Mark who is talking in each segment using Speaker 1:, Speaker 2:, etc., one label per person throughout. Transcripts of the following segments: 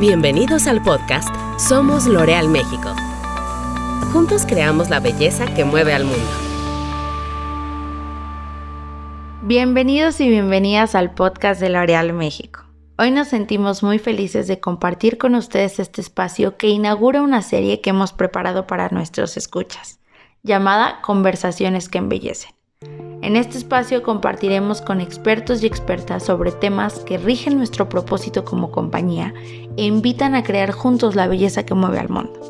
Speaker 1: Bienvenidos al podcast Somos L'Oreal México. Juntos creamos la belleza que mueve al mundo.
Speaker 2: Bienvenidos y bienvenidas al podcast de L'Oreal México. Hoy nos sentimos muy felices de compartir con ustedes este espacio que inaugura una serie que hemos preparado para nuestros escuchas, llamada Conversaciones que embellecen. En este espacio compartiremos con expertos y expertas sobre temas que rigen nuestro propósito como compañía e invitan a crear juntos la belleza que mueve al mundo.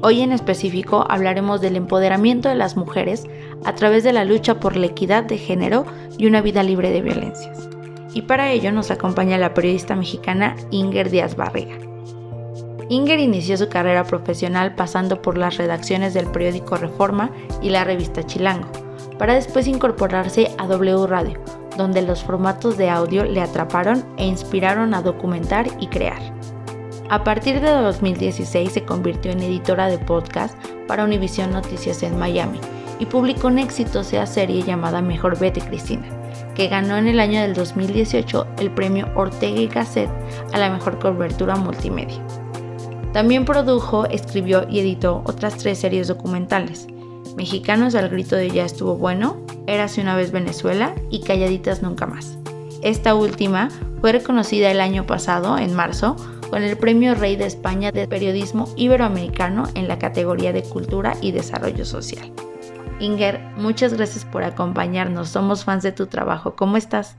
Speaker 2: Hoy en específico hablaremos del empoderamiento de las mujeres a través de la lucha por la equidad de género y una vida libre de violencias. Y para ello nos acompaña la periodista mexicana Inger Díaz Barriga. Inger inició su carrera profesional pasando por las redacciones del periódico Reforma y la revista Chilango para después incorporarse a W Radio, donde los formatos de audio le atraparon e inspiraron a documentar y crear. A partir de 2016 se convirtió en editora de podcast para Univision Noticias en Miami y publicó una exitosa serie llamada Mejor Vete Cristina, que ganó en el año del 2018 el premio Ortega y Gasset a la mejor cobertura multimedia. También produjo, escribió y editó otras tres series documentales, Mexicanos al grito de ya estuvo bueno, Érase una vez Venezuela y Calladitas nunca más. Esta última fue reconocida el año pasado, en marzo, con el Premio Rey de España de Periodismo Iberoamericano en la categoría de Cultura y Desarrollo Social. Inger, muchas gracias por acompañarnos. Somos fans de tu trabajo. ¿Cómo estás?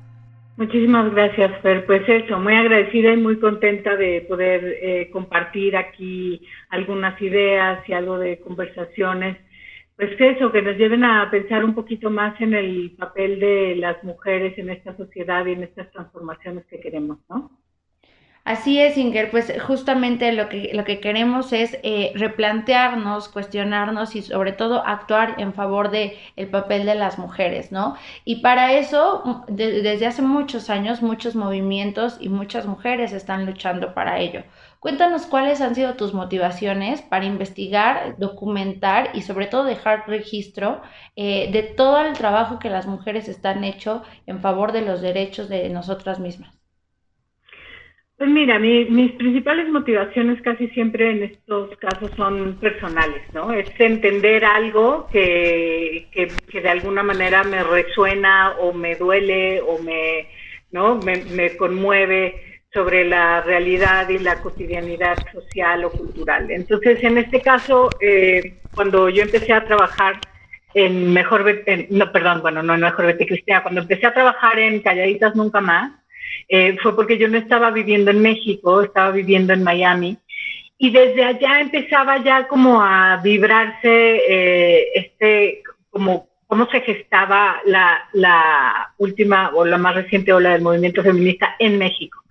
Speaker 3: Muchísimas gracias, Fer. Pues eso, muy agradecida y muy contenta de poder eh, compartir aquí algunas ideas y algo de conversaciones pues eso, que nos lleven a pensar un poquito más en el papel de las mujeres en esta sociedad y en estas transformaciones que queremos, ¿no?
Speaker 2: Así es, Inger, pues justamente lo que, lo que queremos es eh, replantearnos, cuestionarnos y sobre todo actuar en favor del el papel de las mujeres, ¿no? Y para eso, desde hace muchos años, muchos movimientos y muchas mujeres están luchando para ello. Cuéntanos cuáles han sido tus motivaciones para investigar, documentar y sobre todo dejar registro eh, de todo el trabajo que las mujeres están hecho en favor de los derechos de nosotras mismas.
Speaker 3: Pues mira, mis principales motivaciones casi siempre en estos casos son personales, ¿no? Es entender algo que, que, de alguna manera me resuena o me duele o me, ¿no? me, conmueve sobre la realidad y la cotidianidad social o cultural. Entonces, en este caso, eh, cuando yo empecé a trabajar en Mejor, no, perdón, bueno, no en Mejor Vete Cristina, cuando empecé a trabajar en Calladitas Nunca Más, eh, fue porque yo no estaba viviendo en México, estaba viviendo en Miami. Y desde allá empezaba ya como a vibrarse eh, este, como cómo se gestaba la, la última o la más reciente ola del movimiento feminista en México.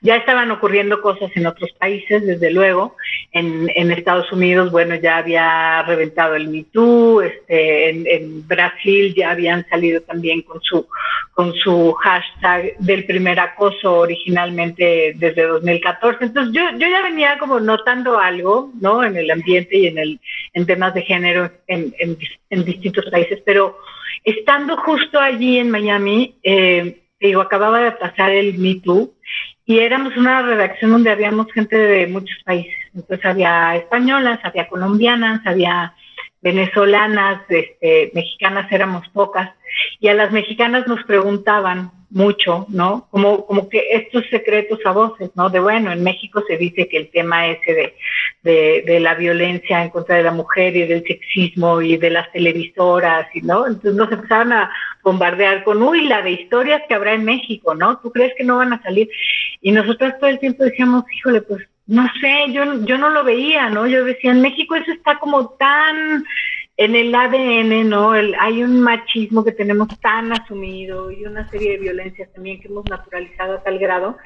Speaker 3: Ya estaban ocurriendo cosas en otros países, desde luego. En, Estados Unidos, bueno, ya había reventado el Me Too, este, en, Brasil ya habían salido también con su, con su hashtag del primer acoso originalmente desde 2014. Entonces yo, yo ya venía como notando algo, ¿no? En el ambiente y en, el, en temas de género en, en, distintos países, pero estando justo allí en Miami, eh, digo, acababa de pasar el Me Too y éramos una redacción donde habíamos gente de muchos países. Entonces había españolas, había colombianas, había venezolanas, este, mexicanas éramos pocas. Y a las mexicanas nos preguntaban, mucho, ¿no? Como, como que estos secretos a voces, ¿no? De bueno, en México se dice que el tema ese de, de, la violencia en contra de la mujer y del sexismo y de las televisoras, y, ¿no? Entonces nos empezaron a bombardear con, uy, la de historias que habrá en México, ¿no? ¿Tú crees que no van a salir? Y nosotros todo el tiempo decíamos, híjole, pues no sé, yo, yo no lo veía, ¿no? Yo decía, en México eso está como tan en el ADN, ¿no? El, hay un machismo que tenemos tan asumido y una serie de violencias también que hemos naturalizado a tal grado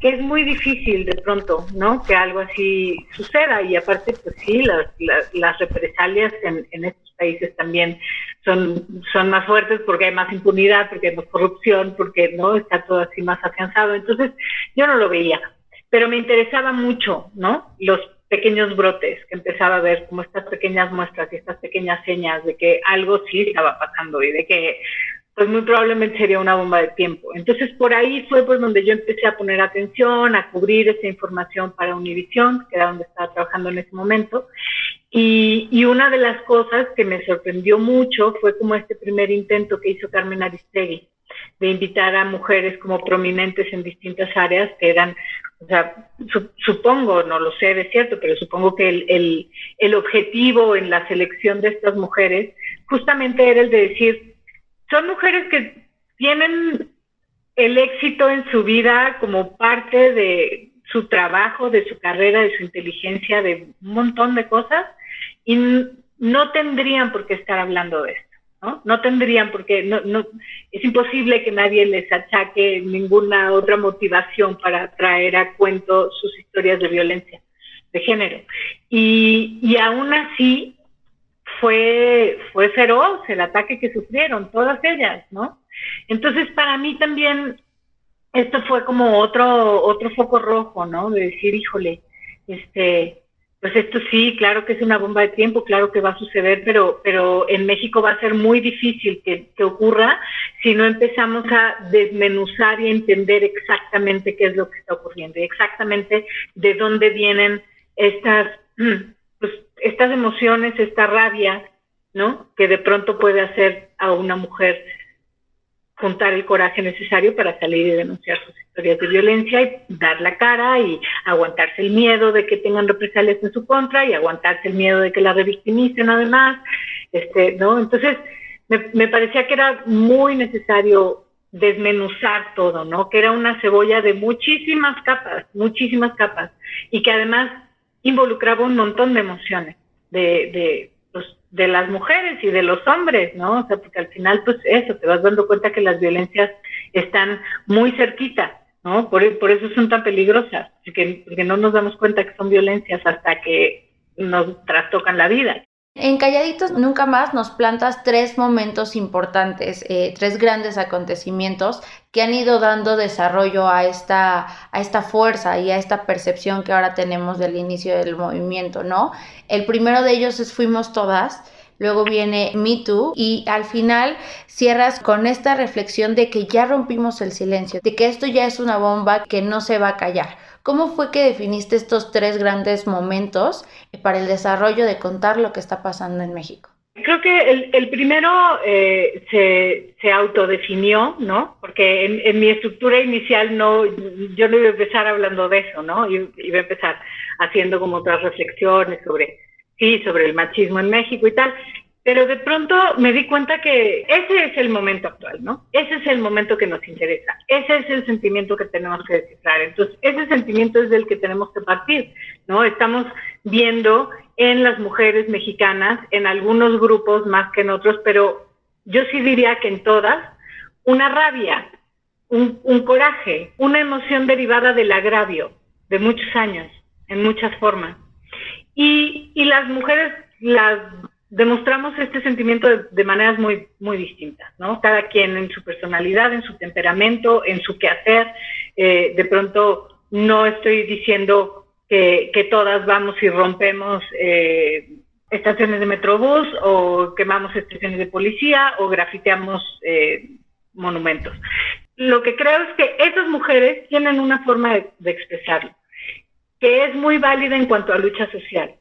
Speaker 3: que es muy difícil de pronto, ¿no? Que algo así suceda y aparte, pues sí, las, las, represalias en, en, estos países también son, son más fuertes porque hay más impunidad, porque hay más corrupción, porque no está todo así más afianzado. Entonces, yo no lo veía, pero me interesaba mucho, ¿no? Los pequeños brotes, que empezaba a ver como estas pequeñas muestras y estas pequeñas señas de que algo sí estaba pasando y de que pues muy probablemente sería una bomba de tiempo. Entonces por ahí fue por donde yo empecé a poner atención, a cubrir esa información para Univision, que era donde estaba trabajando en ese momento. Y, y, una de las cosas que me sorprendió mucho fue como este primer intento que hizo Carmen Aristegui de invitar a mujeres como prominentes en distintas áreas que eran, o sea, supongo, no lo sé de cierto, pero supongo que el, el, el objetivo en la selección de estas mujeres justamente era el de decir, son mujeres que tienen el éxito en su vida como parte de su trabajo, de su carrera, de su inteligencia, de un montón de cosas, y no tendrían por qué estar hablando de esto. ¿No? Tendrían porque no, no, es imposible que nadie les achaque ninguna otra motivación para traer a cuento sus historias de violencia de género. Y, y aún así, fue, fue feroz el ataque que sufrieron, todas ellas, ¿no? Entonces, para mí también esto fue como otro, otro foco rojo, ¿no? De decir, híjole, este, pues esto sí, claro que es una bomba de tiempo, claro que va a suceder, pero, pero en México va a ser muy difícil que, que ocurra si no empezamos a desmenuzar y entender exactamente qué es lo que está ocurriendo y exactamente de dónde vienen estas pues, estas emociones, esta rabia, ¿no? Que de pronto puede hacer a una mujer juntar el coraje necesario para salir y denunciar sus historias de violencia y dar la cara y aguantarse el miedo de que tengan represalias en su contra y aguantarse el miedo de que la revictimicen además, este, ¿no? Entonces, me, me parecía que era muy necesario desmenuzar todo, ¿no? Que era una cebolla de muchísimas capas, muchísimas capas, y que además involucraba un montón de emociones de, de, pues, de las mujeres y de los hombres, ¿no? O sea, porque al final, pues eso, te vas dando cuenta que las violencias están muy cerquita, ¿no? Por, eso son tan peligrosas, porque, porque no nos damos cuenta que son violencias hasta que nos trastocan la vida.
Speaker 2: En Calladitos Nunca Más nos plantas tres momentos importantes, eh, tres grandes acontecimientos que han ido dando desarrollo a esta, a esta fuerza y a esta percepción que ahora tenemos del inicio del movimiento, ¿no? El primero de ellos es Fuimos Todas, luego viene Me Too y al final cierras con esta reflexión de que ya rompimos el silencio, de que esto ya es una bomba que no se va a callar. ¿Cómo fue que definiste estos tres grandes momentos para el desarrollo de contar lo que está pasando en México?
Speaker 3: Creo que el, primero eh, se, se, autodefinió, ¿no? Porque en, mi estructura inicial no, yo no iba a empezar hablando de eso, ¿no? Iba a empezar haciendo como otras reflexiones sobre, sí, sobre el machismo en México y tal. Pero de pronto me di cuenta que ese es el momento actual, ¿no? Ese es el momento que nos interesa. Ese es el sentimiento que tenemos que descifrar. Entonces, ese sentimiento es del que tenemos que partir, ¿no? Estamos viendo en las mujeres mexicanas, en algunos grupos más que en otros, pero yo sí diría que en todas, una rabia, un, un coraje, una emoción derivada del agravio de muchos años, en muchas formas. Y, y las mujeres las demostramos este sentimiento de, maneras muy, muy distintas, ¿no? Cada quien en su personalidad, en su temperamento, en su quehacer. Eh, de pronto no estoy diciendo que, que todas vamos y rompemos eh, estaciones de metrobús o quemamos estaciones de policía o grafiteamos eh, monumentos. Lo que creo es que esas mujeres tienen una forma de, de expresarlo, que es muy válida en cuanto a lucha social.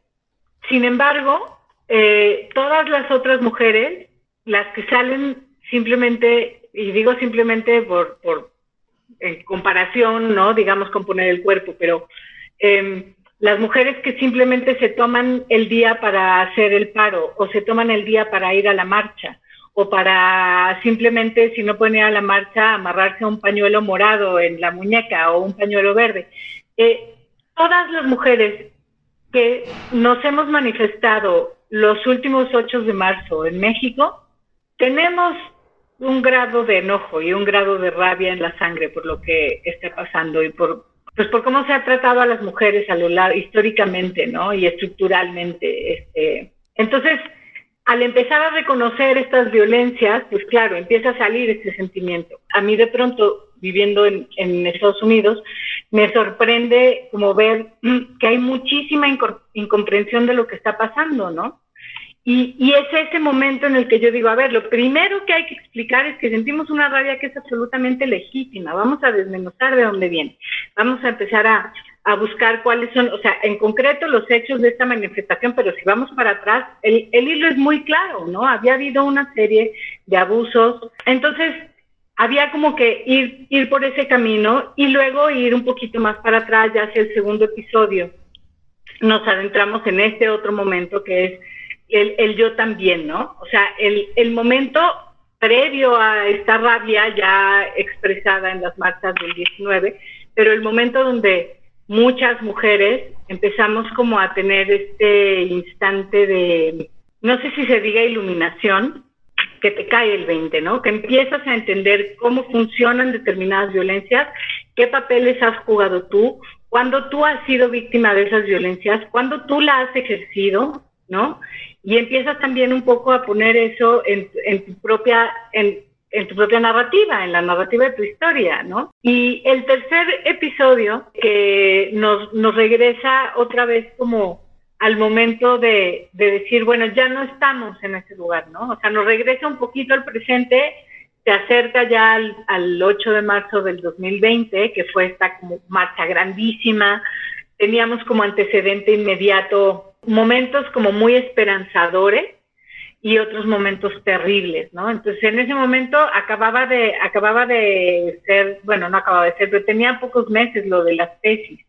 Speaker 3: Sin embargo, eh, todas las otras mujeres, las que salen simplemente, y digo simplemente por, por en comparación, ¿no? Digamos con poner el cuerpo, pero eh, las mujeres que simplemente se toman el día para hacer el paro o se toman el día para ir a la marcha o para simplemente, si no ir a la marcha, amarrarse un pañuelo morado en la muñeca o un pañuelo verde. Eh, todas las mujeres que nos hemos manifestado los últimos 8 de marzo en México, tenemos un grado de enojo y un grado de rabia en la sangre por lo que está pasando y por pues por cómo se ha tratado a las mujeres a lo largo históricamente, ¿no? Y estructuralmente. Este. Entonces, al empezar a reconocer estas violencias, pues claro, empieza a salir este sentimiento. A mí de pronto, viviendo en, Estados Unidos, me sorprende como ver que hay muchísima incomprensión de lo que está pasando, ¿no? Y, es ese momento en el que yo digo, a ver, lo primero que hay que explicar es que sentimos una rabia que es absolutamente legítima. Vamos a desmenuzar de dónde viene. Vamos a empezar a, buscar cuáles son, o sea, en concreto los hechos de esta manifestación, pero si vamos para atrás, el hilo es muy claro, ¿no? Había habido una serie de abusos. Entonces, había como que ir, ir por ese camino y luego ir un poquito más para atrás, ya hacia el segundo episodio. Nos adentramos en este otro momento que es el, yo también, ¿no? O sea, el, el momento previo a esta rabia ya expresada en las marchas del 19, pero el momento donde muchas mujeres empezamos como a tener este instante de, no sé si se diga iluminación, que te cae el 20, ¿no? Que empiezas a entender cómo funcionan determinadas violencias, qué papeles has jugado tú, cuando tú has sido víctima de esas violencias, cuando tú la has ejercido, ¿no? Y empiezas también un poco a poner eso en, tu propia, en, tu propia narrativa, en la narrativa de tu historia, ¿no? Y el tercer episodio que nos, nos regresa otra vez como al momento de, decir, bueno, ya no estamos en ese lugar, ¿no? O sea, nos regresa un poquito al presente, se acerca ya al, al 8 de marzo del 2020, que fue esta como marcha grandísima, teníamos como antecedente inmediato momentos como muy esperanzadores y otros momentos terribles, ¿no? Entonces en ese momento acababa de, acababa de ser, bueno, no acababa de ser, pero tenía pocos meses lo de las tesis,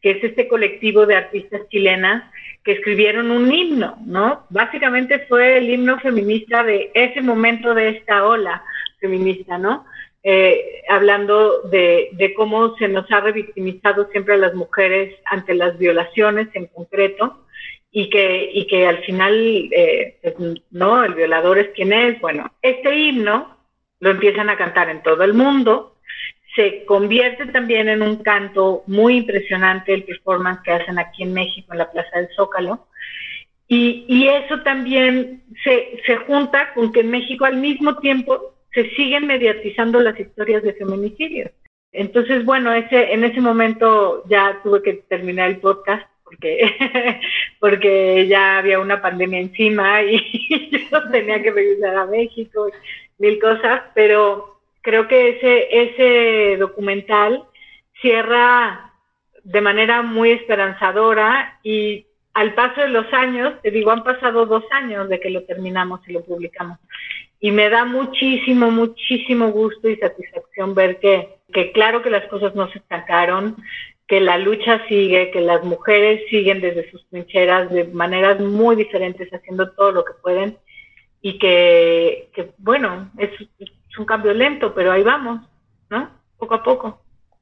Speaker 3: que es este colectivo de artistas chilenas que escribieron un himno, ¿no? Básicamente fue el himno feminista de ese momento de esta ola feminista, ¿no? Eh, hablando de, de, cómo se nos ha revictimizado siempre a las mujeres ante las violaciones en concreto y que, y que al final, eh, pues, no, el violador es quien es. Bueno, este himno lo empiezan a cantar en todo el mundo, se convierte también en un canto muy impresionante el performance que hacen aquí en México, en la Plaza del Zócalo. Y, y eso también se, se junta con que en México al mismo tiempo se siguen mediatizando las historias de feminicidios. Entonces, bueno, ese, en ese momento ya tuve que terminar el podcast porque, porque ya había una pandemia encima y yo tenía que regresar a México, mil cosas, pero creo que ese, ese documental cierra de manera muy esperanzadora y al paso de los años, te digo, han pasado dos años de que lo terminamos y lo publicamos. Y me da muchísimo, muchísimo gusto y satisfacción ver que, que claro que las cosas no se estancaron, que la lucha sigue, que las mujeres siguen desde sus trincheras de maneras muy diferentes, haciendo todo lo que pueden y que, bueno, es, un cambio lento, pero ahí vamos, ¿no? Poco a poco.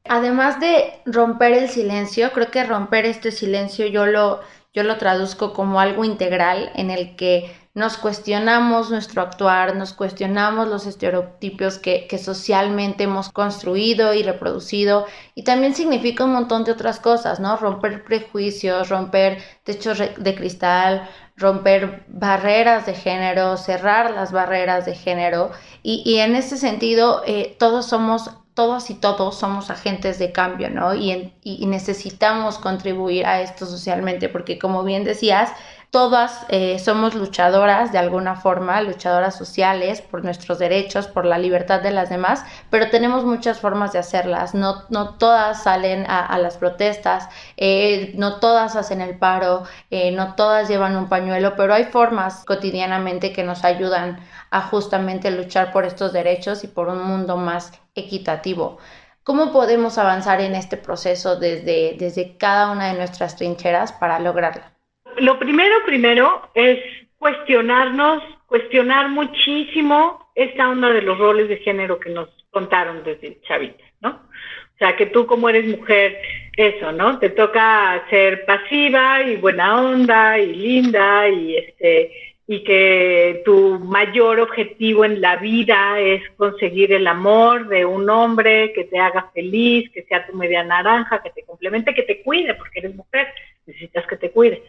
Speaker 2: Además de romper el silencio, creo que romper este silencio yo lo, yo lo traduzco como algo integral en el que nos cuestionamos nuestro actuar, nos cuestionamos los estereotipos que, socialmente hemos construido y reproducido y también significa un montón de otras cosas, ¿no? Romper prejuicios, romper techos de cristal, romper barreras de género, cerrar las barreras de género y, en ese sentido eh, todos somos todos y todos somos agentes de cambio, ¿no? Y, y necesitamos contribuir a esto socialmente, porque como bien decías, Todas eh, somos luchadoras de alguna forma, luchadoras sociales por nuestros derechos, por la libertad de las demás, pero tenemos muchas formas de hacerlas. No, no todas salen a, las protestas, eh, no todas hacen el paro, eh, no todas llevan un pañuelo, pero hay formas cotidianamente que nos ayudan a justamente luchar por estos derechos y por un mundo más equitativo. ¿Cómo podemos avanzar en este proceso desde, desde cada una de nuestras trincheras para lograrlo?
Speaker 3: Lo primero, primero es cuestionarnos, cuestionar muchísimo esta onda de los roles de género que nos contaron desde chavita, ¿no? O sea, que tú como eres mujer, eso, ¿no? Te toca ser pasiva y buena onda y linda y este y que tu mayor objetivo en la vida es conseguir el amor de un hombre que te haga feliz, que sea tu media naranja, que te complemente, que te cuide, porque eres mujer, necesitas que te cuide.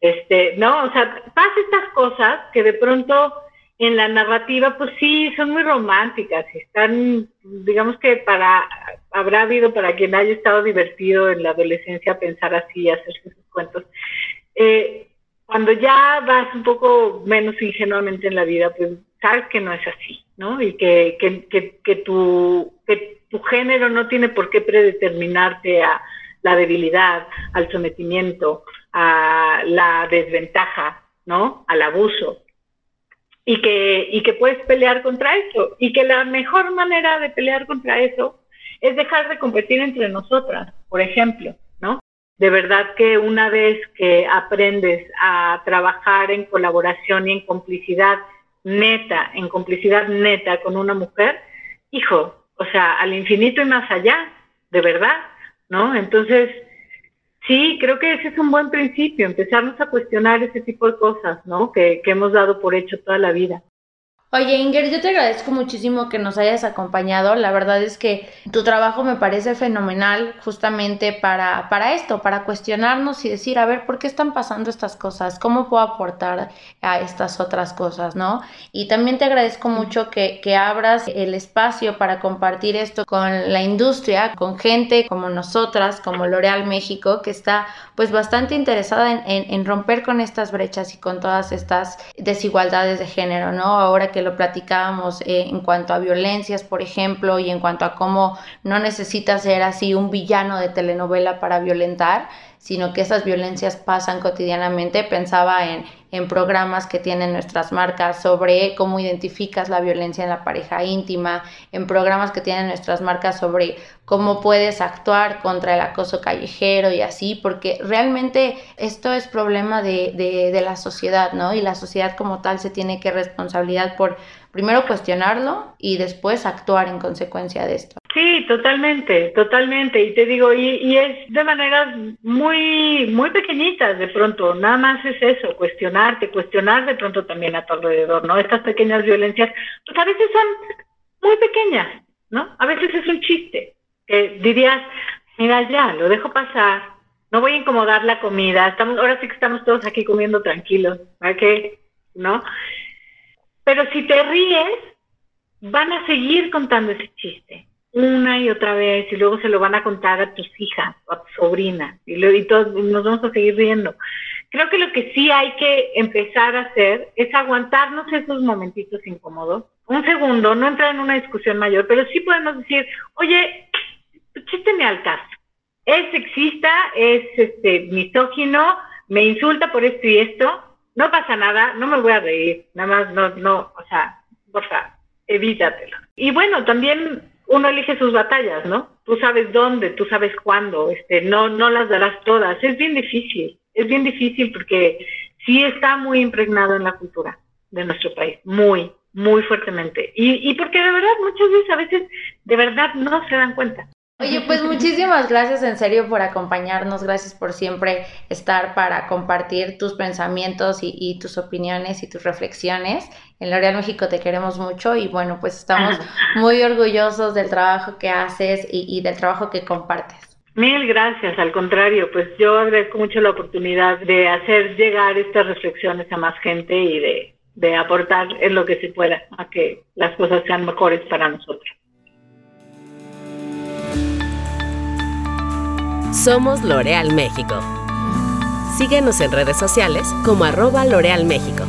Speaker 3: Este, no, o sea, pasa estas cosas que de pronto en la narrativa, pues sí, son muy románticas están, digamos que para, habrá habido para quien haya estado divertido en la adolescencia pensar así, hacerse sus cuentos. Eh, cuando ya vas un poco menos ingenuamente en la vida, pues sabes que no es así, ¿no? Y que, que, que, que, tu, que tu género no tiene por qué predeterminarte a la debilidad, al sometimiento, a la desventaja, ¿no? Al abuso. Y que, y que puedes pelear contra eso. Y que la mejor manera de pelear contra eso es dejar de competir entre nosotras, por ejemplo, ¿no? De verdad que una vez que aprendes a trabajar en colaboración y en complicidad neta, en complicidad neta con una mujer, hijo, o sea, al infinito y más allá, de verdad, ¿no? Entonces, sí, creo que ese es un buen principio, empezarnos a cuestionar ese tipo de cosas, ¿no? Que, que hemos dado por hecho toda la vida.
Speaker 2: Oye, Inger, yo te agradezco muchísimo que nos hayas acompañado. La verdad es que tu trabajo me parece fenomenal justamente para, para esto, para cuestionarnos y decir, a ver, ¿por qué están pasando estas cosas? ¿Cómo puedo aportar a estas otras cosas, no? Y también te agradezco mucho que, que abras el espacio para compartir esto con la industria, con gente como nosotras, como L'Oreal México, que está pues bastante interesada en, en, en romper con estas brechas y con todas estas desigualdades de género, ¿no? Ahora que lo platicábamos eh, en cuanto a violencias, por ejemplo, y en cuanto a cómo no necesita ser así un villano de telenovela para violentar, sino que esas violencias pasan cotidianamente. Pensaba en, en programas que tienen nuestras marcas sobre cómo identificas la violencia en la pareja íntima, en programas que tienen nuestras marcas sobre cómo puedes actuar contra el acoso callejero y así, porque realmente esto es problema de, de, de la sociedad, ¿no? Y la sociedad como tal se tiene que responsabilidad por primero cuestionarlo y después actuar en consecuencia de esto.
Speaker 3: Totalmente, totalmente. Y te digo, y, y, es de maneras muy, muy pequeñitas de pronto. Nada más es eso, cuestionarte, cuestionar de pronto también a tu alrededor, ¿no? Estas pequeñas violencias, pues a veces son muy pequeñas, ¿no? A veces es un chiste. Que dirías, mira ya, lo dejo pasar, no voy a incomodar la comida, estamos, ahora sí que estamos todos aquí comiendo tranquilos, ¿verdad que? ¿No? Pero si te ríes, van a seguir contando ese chiste una y otra vez y luego se lo van a contar a tus hijas o a tu sobrina y, lo, y todos nos vamos a seguir riendo. Creo que lo que sí hay que empezar a hacer es aguantarnos esos momentitos incómodos. Un segundo, no entrar en una discusión mayor, pero sí podemos decir, oye, chiste al caso. Es sexista, es este misógino, me insulta por esto y esto, no pasa nada, no me voy a reír, nada más no, no, o sea, por favor, evítatelo. Y bueno, también uno elige sus batallas, ¿no? Tú sabes dónde, tú sabes cuándo, este, no, no las darás todas. Es bien difícil, es bien difícil porque sí está muy impregnado en la cultura de nuestro país, muy, muy fuertemente. Y, y porque de verdad muchas veces, a veces, de verdad no se dan cuenta.
Speaker 2: Oye, pues muchísimas gracias en serio por acompañarnos, gracias por siempre estar para compartir tus pensamientos y, y tus opiniones y tus reflexiones. En L'Oreal México te queremos mucho y bueno, pues estamos muy orgullosos del trabajo que haces y, y del trabajo que compartes.
Speaker 3: Mil gracias, al contrario, pues yo agradezco mucho la oportunidad de hacer llegar estas reflexiones a más gente y de, de aportar en lo que se pueda a que las cosas sean mejores para nosotros.
Speaker 1: Somos L'Oreal México. Síguenos en redes sociales como arroba L'Oreal México.